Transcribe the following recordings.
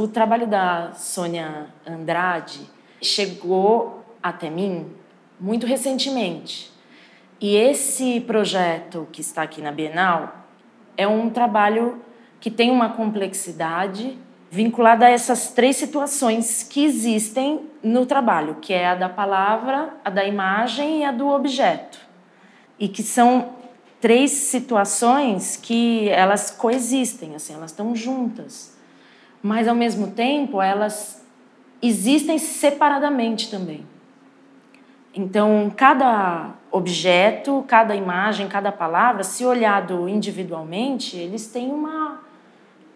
O trabalho da Sônia Andrade chegou até mim muito recentemente. E esse projeto que está aqui na Bienal é um trabalho que tem uma complexidade vinculada a essas três situações que existem no trabalho, que é a da palavra, a da imagem e a do objeto. E que são três situações que elas coexistem, assim, elas estão juntas. Mas ao mesmo tempo, elas existem separadamente também. Então, cada objeto, cada imagem, cada palavra, se olhado individualmente, eles têm uma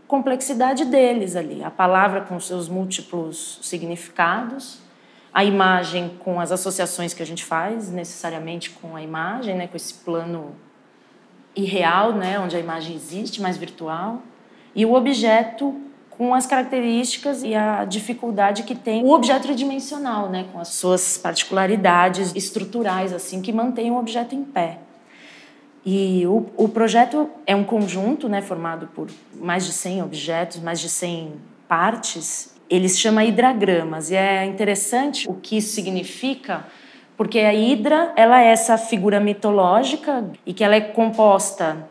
complexidade deles ali. A palavra com seus múltiplos significados, a imagem com as associações que a gente faz necessariamente com a imagem, né, com esse plano irreal, né, onde a imagem existe, mais virtual, e o objeto com as características e a dificuldade que tem o objeto tridimensional, né, com as suas particularidades estruturais assim que mantém o objeto em pé. E o, o projeto é um conjunto, né, formado por mais de 100 objetos, mais de 100 partes. Ele se chama hidragramas e é interessante o que isso significa, porque a hidra, ela é essa figura mitológica e que ela é composta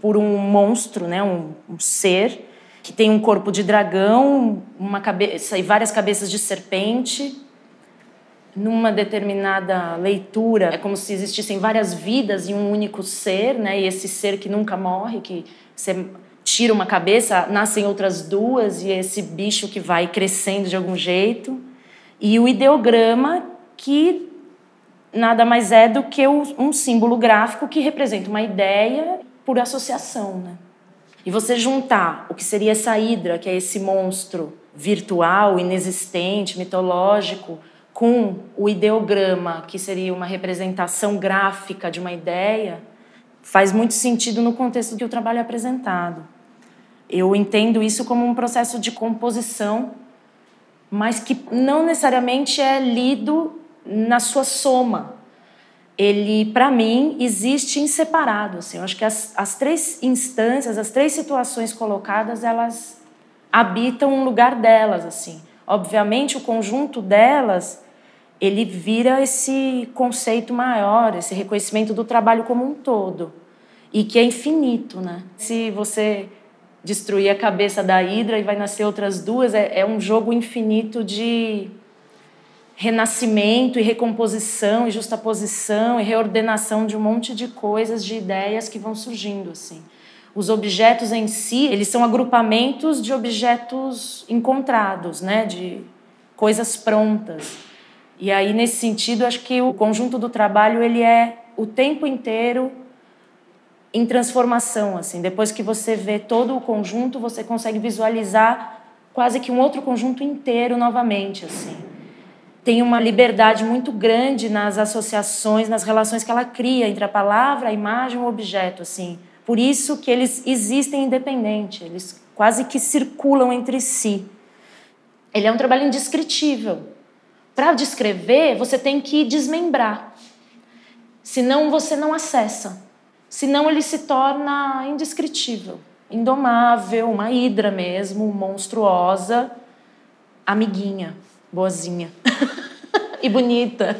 por um monstro, né, um, um ser que tem um corpo de dragão, uma cabeça e várias cabeças de serpente numa determinada leitura, é como se existissem várias vidas em um único ser, né? E esse ser que nunca morre, que você tira uma cabeça, nascem outras duas e esse bicho que vai crescendo de algum jeito. E o ideograma que nada mais é do que um símbolo gráfico que representa uma ideia por associação, né? E você juntar o que seria essa hidra, que é esse monstro virtual, inexistente, mitológico, com o ideograma, que seria uma representação gráfica de uma ideia, faz muito sentido no contexto que o trabalho é apresentado. Eu entendo isso como um processo de composição, mas que não necessariamente é lido na sua soma. Ele, para mim, existe em separado. Assim. Eu acho que as, as três instâncias, as três situações colocadas, elas habitam um lugar delas. assim. Obviamente, o conjunto delas ele vira esse conceito maior, esse reconhecimento do trabalho como um todo e que é infinito, né? Se você destruir a cabeça da Hidra e vai nascer outras duas, é, é um jogo infinito de renascimento e recomposição e justaposição e reordenação de um monte de coisas, de ideias que vão surgindo assim. Os objetos em si, eles são agrupamentos de objetos encontrados, né, de coisas prontas. E aí nesse sentido, acho que o conjunto do trabalho ele é o tempo inteiro em transformação, assim. Depois que você vê todo o conjunto, você consegue visualizar quase que um outro conjunto inteiro novamente, assim. Tem uma liberdade muito grande nas associações, nas relações que ela cria entre a palavra, a imagem o objeto, assim. Por isso que eles existem independente, eles quase que circulam entre si. Ele é um trabalho indescritível, para descrever, você tem que desmembrar. Senão você não acessa. Senão ele se torna indescritível, indomável, uma hidra mesmo, monstruosa, amiguinha, boazinha e bonita.